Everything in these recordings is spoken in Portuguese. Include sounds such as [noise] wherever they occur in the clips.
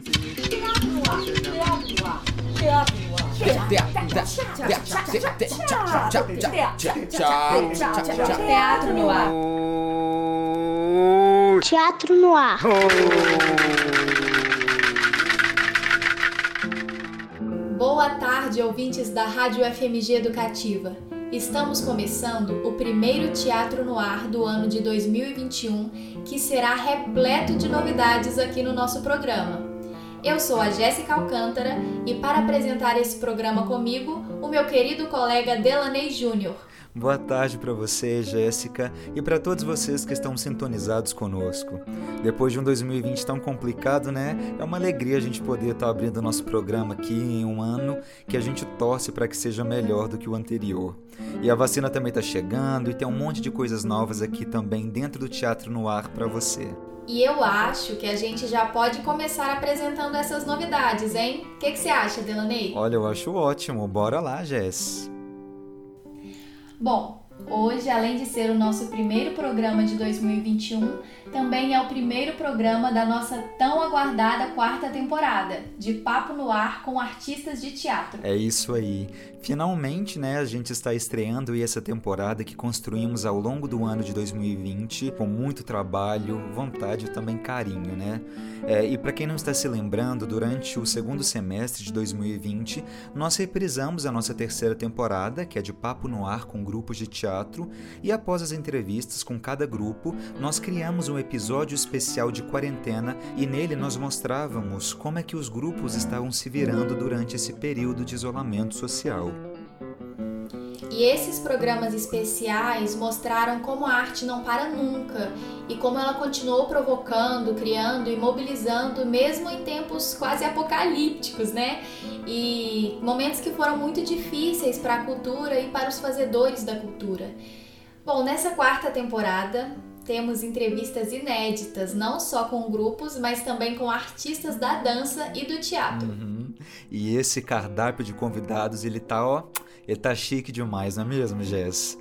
Teatro no ar. Teatro no ar. Boa tarde, ouvintes da Rádio FMG Educativa. Estamos começando o primeiro Teatro no Ar do ano de 2021, que será repleto de novidades aqui no nosso programa. Eu sou a Jéssica Alcântara e para apresentar esse programa comigo, o meu querido colega Delaney Júnior. Boa tarde para você, Jéssica, e para todos vocês que estão sintonizados conosco. Depois de um 2020 tão complicado, né? É uma alegria a gente poder estar abrindo nosso programa aqui em um ano que a gente torce para que seja melhor do que o anterior. E a vacina também está chegando e tem um monte de coisas novas aqui também dentro do Teatro no Ar para você. E eu acho que a gente já pode começar apresentando essas novidades, hein? O que, que você acha, Delaney? Olha, eu acho ótimo. Bora lá, Jess. Bom, hoje, além de ser o nosso primeiro programa de 2021, também é o primeiro programa da nossa tão aguardada quarta temporada, de Papo no Ar com artistas de teatro. É isso aí. Finalmente, né, a gente está estreando essa temporada que construímos ao longo do ano de 2020 com muito trabalho, vontade e também carinho, né? É, e para quem não está se lembrando, durante o segundo semestre de 2020, nós reprisamos a nossa terceira temporada, que é de Papo no Ar com grupos de teatro, e após as entrevistas com cada grupo, nós criamos um episódio especial de quarentena e nele nós mostrávamos como é que os grupos estavam se virando durante esse período de isolamento social. E esses programas especiais mostraram como a arte não para nunca e como ela continuou provocando, criando e mobilizando, mesmo em tempos quase apocalípticos, né? E momentos que foram muito difíceis para a cultura e para os fazedores da cultura. Bom, nessa quarta temporada, temos entrevistas inéditas, não só com grupos, mas também com artistas da dança e do teatro. Uhum. E esse cardápio de convidados, ele tá, ó, ele tá chique demais, não é mesmo, Jess?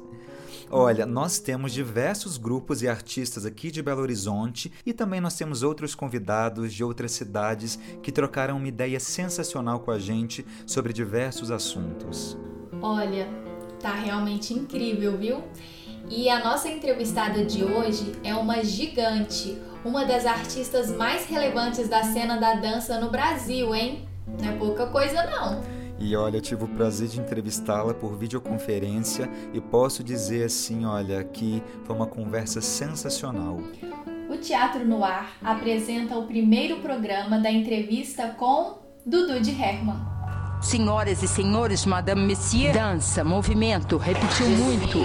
Olha, nós temos diversos grupos e artistas aqui de Belo Horizonte e também nós temos outros convidados de outras cidades que trocaram uma ideia sensacional com a gente sobre diversos assuntos. Olha, tá realmente incrível, viu? E a nossa entrevistada de hoje é uma gigante, uma das artistas mais relevantes da cena da dança no Brasil, hein? Não é pouca coisa não. E olha, eu tive o prazer de entrevistá-la por videoconferência e posso dizer assim, olha, que foi uma conversa sensacional. O Teatro no Ar apresenta o primeiro programa da entrevista com Dudu de Herman. Senhoras e senhores, Madame Messier, dança, movimento, repetiu muito.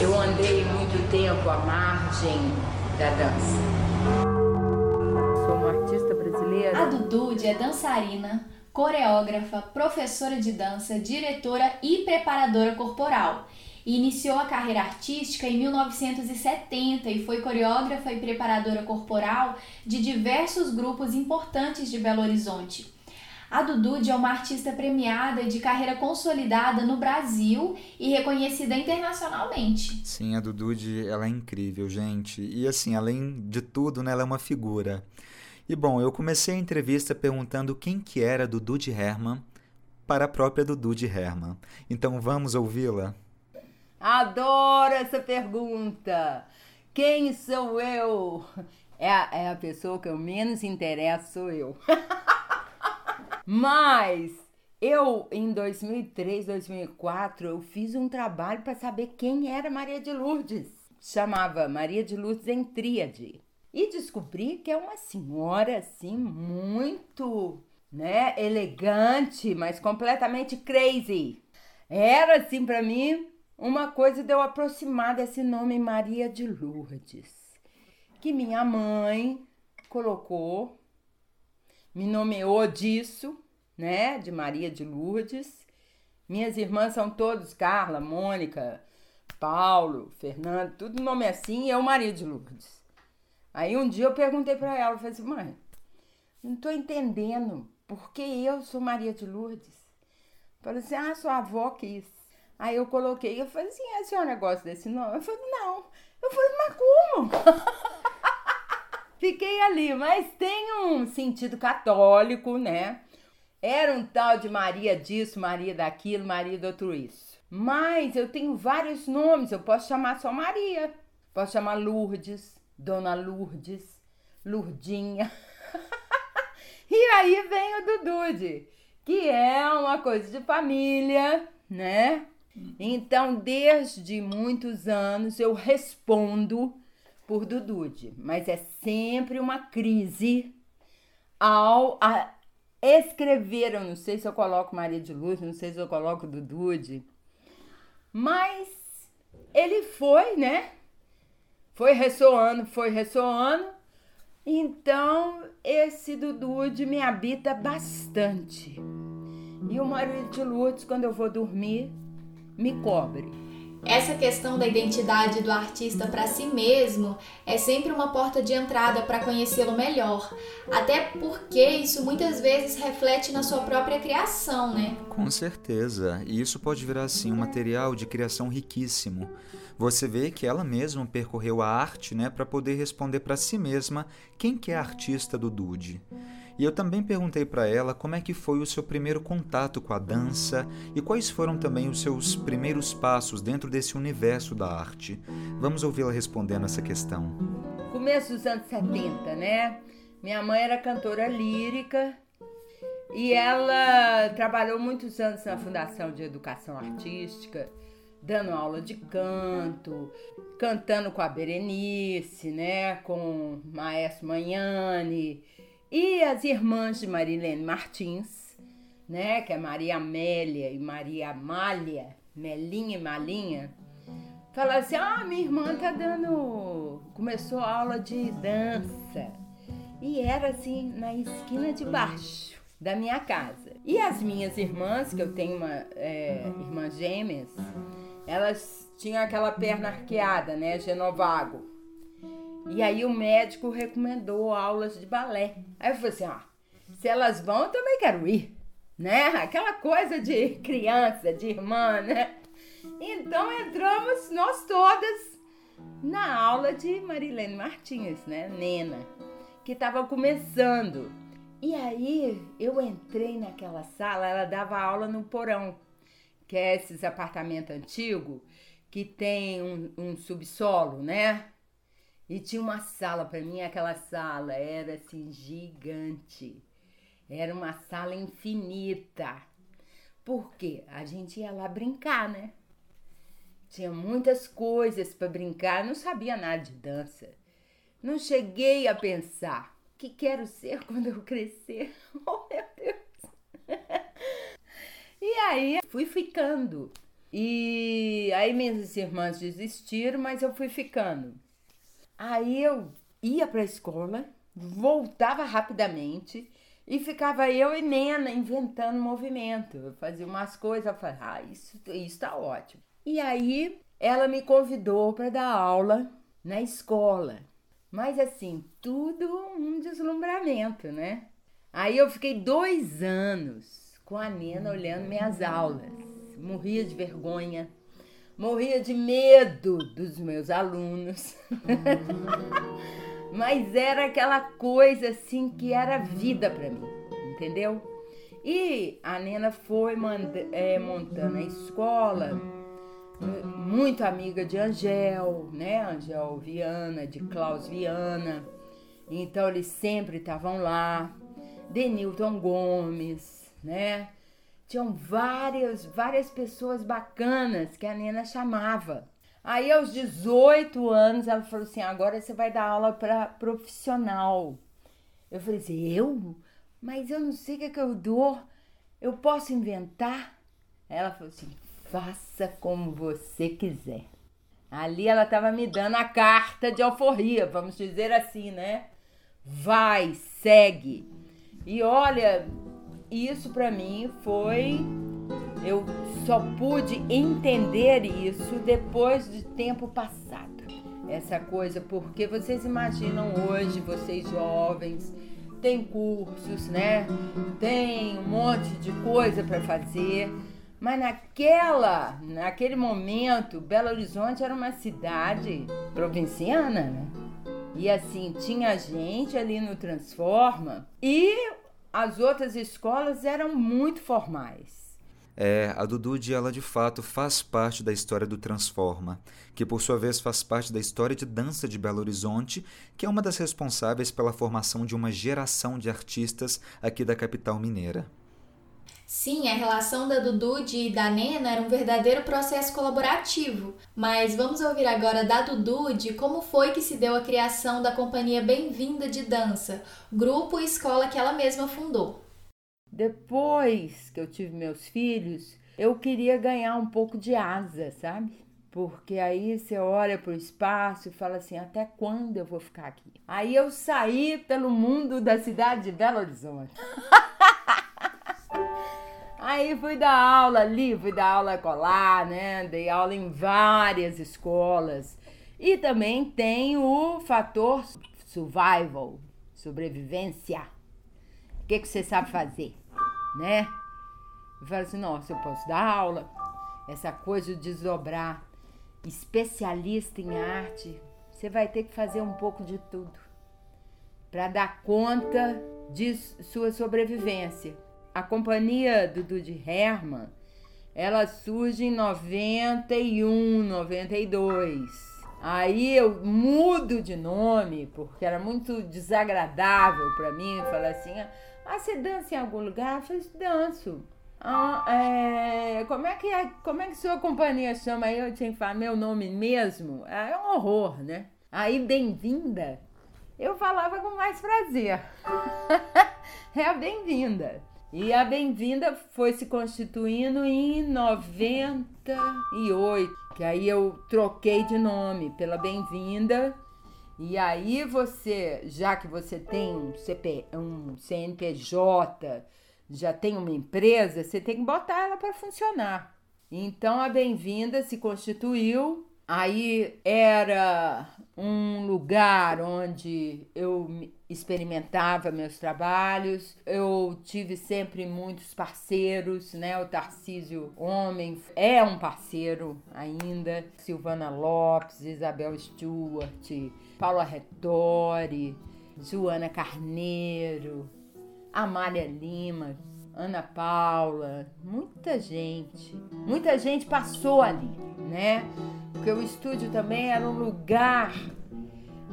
Eu andei muito tempo à margem da dança. A Dudu é dançarina, coreógrafa, professora de dança, diretora e preparadora corporal. E iniciou a carreira artística em 1970 e foi coreógrafa e preparadora corporal de diversos grupos importantes de Belo Horizonte. A Dudu é uma artista premiada e de carreira consolidada no Brasil e reconhecida internacionalmente. Sim, a Dudu ela é incrível, gente. E assim, além de tudo, né, ela é uma figura. E bom, eu comecei a entrevista perguntando quem que era Dudu de Herman para a própria Dudu de Herman. Então vamos ouvi-la? Adoro essa pergunta. Quem sou eu? É a, é a pessoa que eu menos interesso, sou eu. [laughs] Mas eu, em 2003, 2004, eu fiz um trabalho para saber quem era Maria de Lourdes. Chamava Maria de Lourdes em Tríade. E descobri que é uma senhora, assim, muito, né, elegante, mas completamente crazy. Era, assim, para mim, uma coisa de eu aproximar desse nome Maria de Lourdes, que minha mãe colocou, me nomeou disso, né, de Maria de Lourdes. Minhas irmãs são todos Carla, Mônica, Paulo, Fernando, tudo nome assim, eu Maria de Lourdes. Aí um dia eu perguntei para ela, eu falei assim, mãe, não tô entendendo por que eu sou Maria de Lourdes. Falei assim, ah, sua avó quis. Aí eu coloquei, eu falei assim, a senhora gosta desse nome? Eu falei, não. Eu falei, mas como? [laughs] fiquei ali, mas tem um sentido católico, né? Era um tal de Maria disso, Maria daquilo, Maria do outro isso. Mas eu tenho vários nomes, eu posso chamar só Maria. Posso chamar Lourdes, Dona Lourdes, Lurdinha. [laughs] e aí vem o Dudude, que é uma coisa de família, né? Então, desde muitos anos eu respondo por Dudude, mas é sempre uma crise ao a escrever. Eu não sei se eu coloco Maria de Luz, não sei se eu coloco Dudude, mas ele foi, né? Foi ressoando, foi ressoando. Então, esse Dudude me habita bastante. E o marido de Lourdes, quando eu vou dormir, me cobre. Essa questão da identidade do artista para si mesmo é sempre uma porta de entrada para conhecê-lo melhor, até porque isso muitas vezes reflete na sua própria criação, né? Com certeza, e isso pode virar assim um material de criação riquíssimo. Você vê que ela mesma percorreu a arte, né, para poder responder para si mesma quem que é a artista do Dude. E eu também perguntei para ela como é que foi o seu primeiro contato com a dança e quais foram também os seus primeiros passos dentro desse universo da arte. Vamos ouvi-la respondendo essa questão. Começo dos anos 70, né? Minha mãe era cantora lírica e ela trabalhou muitos anos na Fundação de Educação Artística, dando aula de canto, cantando com a Berenice, né, com o Maestro Manhane, e as irmãs de Marilene Martins, né, que é Maria Amélia e Maria Amália, Melinha e Malinha, falaram assim: "Ah, minha irmã tá dando, começou a aula de dança". E era assim na esquina de baixo da minha casa. E as minhas irmãs, que eu tenho uma é, irmã gêmeas, elas tinham aquela perna arqueada, né, genovago. E aí o médico recomendou aulas de balé. Aí eu falei assim, ó, se elas vão, eu também quero ir, né? Aquela coisa de criança, de irmã, né? Então entramos nós todas na aula de Marilene Martins, né? Nena, que estava começando. E aí eu entrei naquela sala, ela dava aula no porão, que é esses apartamentos antigos que tem um, um subsolo, né? E tinha uma sala, para mim aquela sala era assim gigante. Era uma sala infinita. Porque a gente ia lá brincar, né? Tinha muitas coisas para brincar, não sabia nada de dança. Não cheguei a pensar que quero ser quando eu crescer. [laughs] Oh, meu Deus! E aí fui ficando. E aí minhas irmãs desistiram, mas eu fui ficando. Aí eu ia para a escola, voltava rapidamente e ficava eu e Nena inventando movimento. Eu fazia umas coisas, eu falei, ah, isso, isso tá ótimo. E aí ela me convidou para dar aula na escola. Mas assim, tudo um deslumbramento, né? Aí eu fiquei dois anos com a Nena olhando minhas aulas. Morria de vergonha morria de medo dos meus alunos. [laughs] Mas era aquela coisa assim que era vida para mim, entendeu? E a Nena foi é, montando a escola, muito amiga de Angel, né? Angel Viana, de Klaus Viana. Então eles sempre estavam lá. Denilton Gomes, né? tinham várias, várias pessoas bacanas que a Nena chamava. Aí, aos 18 anos, ela falou assim: agora você vai dar aula para profissional. Eu falei assim: eu? Mas eu não sei o que, é que eu dou. Eu posso inventar? Ela falou assim: faça como você quiser. Ali ela estava me dando a carta de alforria, vamos dizer assim, né? Vai, segue. E olha, isso para mim foi eu só pude entender isso depois de tempo passado. Essa coisa, porque vocês imaginam hoje, vocês jovens, tem cursos, né? Tem um monte de coisa para fazer. Mas naquela, naquele momento, Belo Horizonte era uma cidade provinciana, né? E assim, tinha gente ali no Transforma e as outras escolas eram muito formais. É, a Dudude, ela de fato faz parte da história do Transforma, que por sua vez faz parte da história de dança de Belo Horizonte, que é uma das responsáveis pela formação de uma geração de artistas aqui da capital mineira. Sim, a relação da Dudude e da Nena era um verdadeiro processo colaborativo. Mas vamos ouvir agora da Dudude como foi que se deu a criação da companhia Bem-vinda de Dança, grupo e escola que ela mesma fundou. Depois que eu tive meus filhos, eu queria ganhar um pouco de asa, sabe? Porque aí você olha para o espaço e fala assim: até quando eu vou ficar aqui? Aí eu saí pelo mundo da cidade de Belo Horizonte. [laughs] Aí fui dar aula ali, fui dar aula colar, né? Dei aula em várias escolas. E também tem o fator survival, sobrevivência. O que, que você sabe fazer, né? Eu falo assim, nossa, eu posso dar aula. Essa coisa de desdobrar. Especialista em arte, você vai ter que fazer um pouco de tudo para dar conta de sua sobrevivência a companhia do Dude Herman, ela surge em 91, 92. Aí eu mudo de nome, porque era muito desagradável para mim falar assim: ah, você dança em algum lugar? Eu falei, danço. Ah, é, como, é que é, como é que sua companhia chama? Aí eu tinha que falar meu nome mesmo. É um horror, né? Aí, bem-vinda. Eu falava com mais prazer. [laughs] é a bem-vinda. E a Bem-vinda foi se constituindo em 98, que aí eu troquei de nome pela Bem-vinda. E aí você, já que você tem um, CP, um CNPJ, já tem uma empresa, você tem que botar ela para funcionar. Então a Bem-vinda se constituiu Aí era um lugar onde eu experimentava meus trabalhos. Eu tive sempre muitos parceiros, né? O Tarcísio Homem é um parceiro ainda. Silvana Lopes, Isabel Stewart, Paula Retori, Joana Carneiro, Amália Lima, Ana Paula, muita gente. Muita gente passou ali, né? Porque o estúdio também era um lugar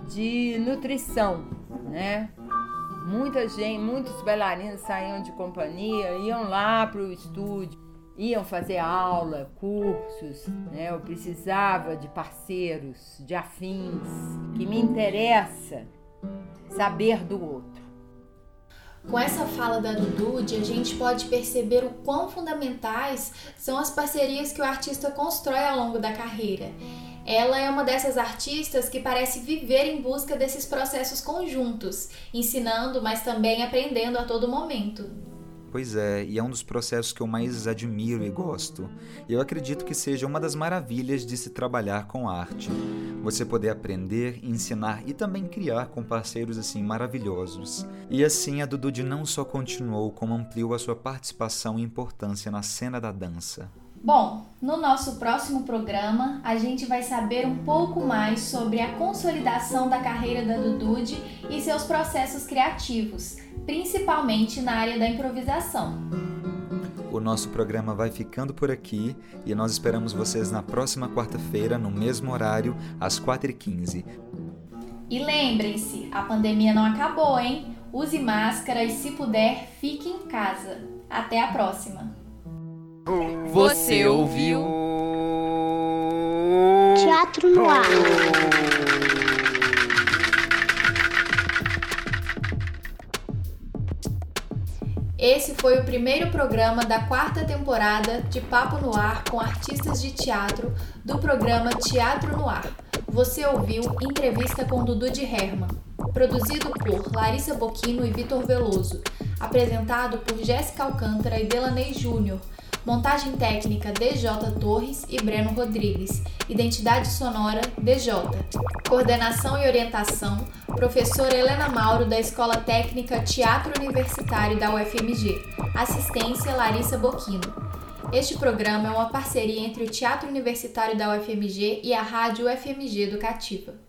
de nutrição, né? Muita gente, muitos bailarinos saíam de companhia, iam lá para o estúdio, iam fazer aula, cursos, né? Eu precisava de parceiros, de afins, que me interessa saber do outro. Com essa fala da Dudude, a gente pode perceber o quão fundamentais são as parcerias que o artista constrói ao longo da carreira. Ela é uma dessas artistas que parece viver em busca desses processos conjuntos, ensinando, mas também aprendendo a todo momento. Pois é, e é um dos processos que eu mais admiro e gosto. E eu acredito que seja uma das maravilhas de se trabalhar com arte. Você poder aprender, ensinar e também criar com parceiros assim maravilhosos. E assim a Dudu não só continuou, como ampliou a sua participação e importância na cena da dança. Bom, no nosso próximo programa a gente vai saber um pouco mais sobre a consolidação da carreira da Dudude e seus processos criativos, principalmente na área da improvisação. O nosso programa vai ficando por aqui e nós esperamos vocês na próxima quarta-feira, no mesmo horário, às 4h15. E lembrem-se, a pandemia não acabou, hein? Use máscara e, se puder, fique em casa. Até a próxima! Você ouviu? Teatro no ar. Esse foi o primeiro programa da quarta temporada de Papo no Ar com artistas de teatro do programa Teatro no Ar. Você ouviu entrevista com Dudu de Herman, produzido por Larissa Boquino e Vitor Veloso, apresentado por Jéssica Alcântara e Delaney Júnior Montagem técnica DJ Torres e Breno Rodrigues. Identidade sonora DJ. Coordenação e orientação professora Helena Mauro da Escola Técnica Teatro Universitário da UFMG. Assistência Larissa Boquino. Este programa é uma parceria entre o Teatro Universitário da UFMG e a Rádio UFMG Educativa.